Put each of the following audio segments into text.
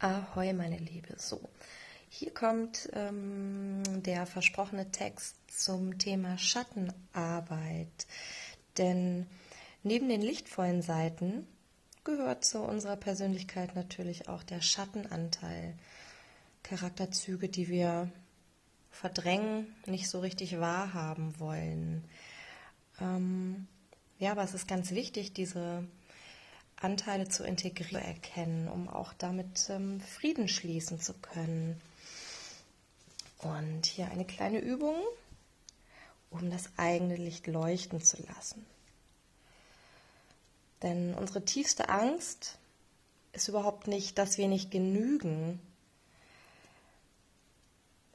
Ahoi, meine Liebe. So, hier kommt ähm, der versprochene Text zum Thema Schattenarbeit. Denn neben den lichtvollen Seiten gehört zu unserer Persönlichkeit natürlich auch der Schattenanteil. Charakterzüge, die wir verdrängen, nicht so richtig wahrhaben wollen. Ähm, ja, aber es ist ganz wichtig, diese Anteile zu integrieren, erkennen, um auch damit ähm, Frieden schließen zu können. Und hier eine kleine Übung, um das eigene Licht leuchten zu lassen. Denn unsere tiefste Angst ist überhaupt nicht, dass wir nicht genügen.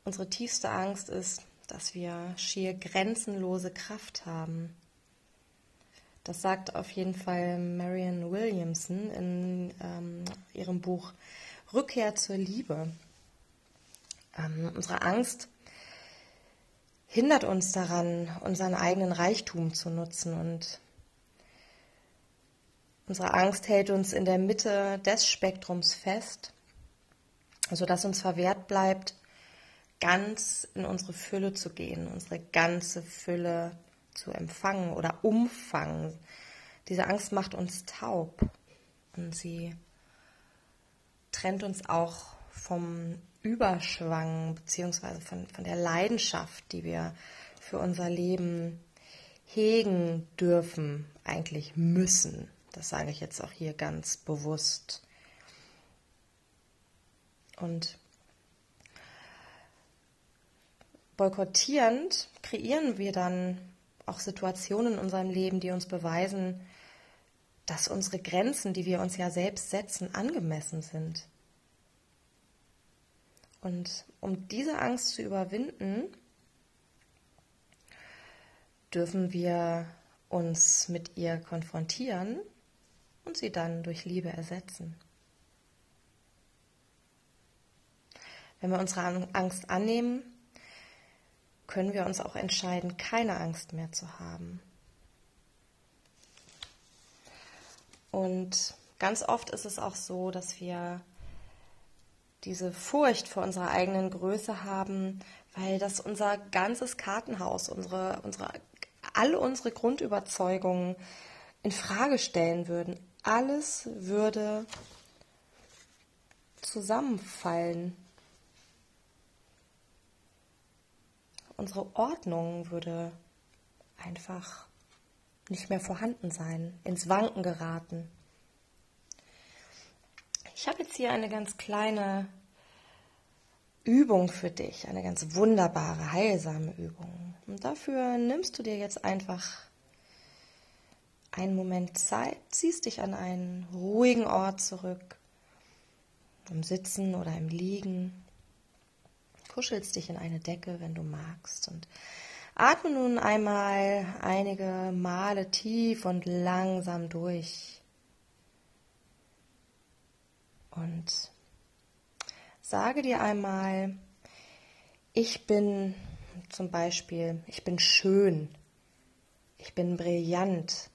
Unsere tiefste Angst ist, dass wir schier grenzenlose Kraft haben das sagt auf jeden Fall Marianne Williamson in ähm, ihrem Buch Rückkehr zur Liebe. Ähm, unsere Angst hindert uns daran, unseren eigenen Reichtum zu nutzen und unsere Angst hält uns in der Mitte des Spektrums fest, sodass uns verwehrt bleibt, ganz in unsere Fülle zu gehen, unsere ganze Fülle zu zu empfangen oder umfangen. Diese Angst macht uns taub und sie trennt uns auch vom Überschwang beziehungsweise von, von der Leidenschaft, die wir für unser Leben hegen dürfen, eigentlich müssen. Das sage ich jetzt auch hier ganz bewusst. Und boykottierend kreieren wir dann auch Situationen in unserem Leben, die uns beweisen, dass unsere Grenzen, die wir uns ja selbst setzen, angemessen sind. Und um diese Angst zu überwinden, dürfen wir uns mit ihr konfrontieren und sie dann durch Liebe ersetzen. Wenn wir unsere Angst annehmen, können wir uns auch entscheiden, keine Angst mehr zu haben. Und ganz oft ist es auch so, dass wir diese Furcht vor unserer eigenen Größe haben, weil das unser ganzes Kartenhaus, unsere, unsere, alle unsere Grundüberzeugungen in Frage stellen würden. Alles würde zusammenfallen. Unsere Ordnung würde einfach nicht mehr vorhanden sein, ins Wanken geraten. Ich habe jetzt hier eine ganz kleine Übung für dich, eine ganz wunderbare, heilsame Übung. Und dafür nimmst du dir jetzt einfach einen Moment Zeit, ziehst dich an einen ruhigen Ort zurück, im Sitzen oder im Liegen kuschelst dich in eine Decke, wenn du magst und atme nun einmal einige Male tief und langsam durch. Und sage dir einmal, ich bin zum Beispiel, ich bin schön, ich bin brillant,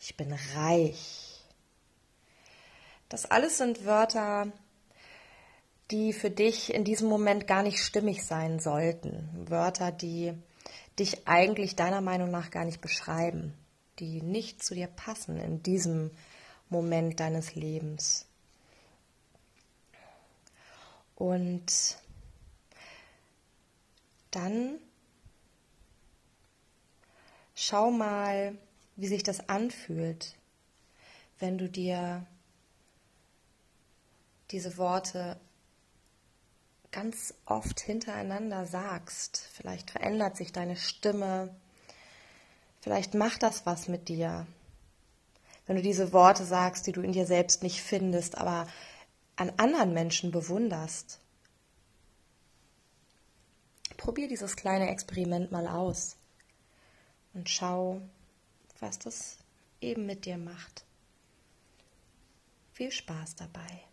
ich bin reich. Das alles sind Wörter, die für dich in diesem Moment gar nicht stimmig sein sollten. Wörter, die dich eigentlich deiner Meinung nach gar nicht beschreiben, die nicht zu dir passen in diesem Moment deines Lebens. Und dann schau mal, wie sich das anfühlt, wenn du dir diese Worte ganz oft hintereinander sagst. Vielleicht verändert sich deine Stimme. Vielleicht macht das was mit dir. Wenn du diese Worte sagst, die du in dir selbst nicht findest, aber an anderen Menschen bewunderst. Probier dieses kleine Experiment mal aus und schau, was das eben mit dir macht. Viel Spaß dabei.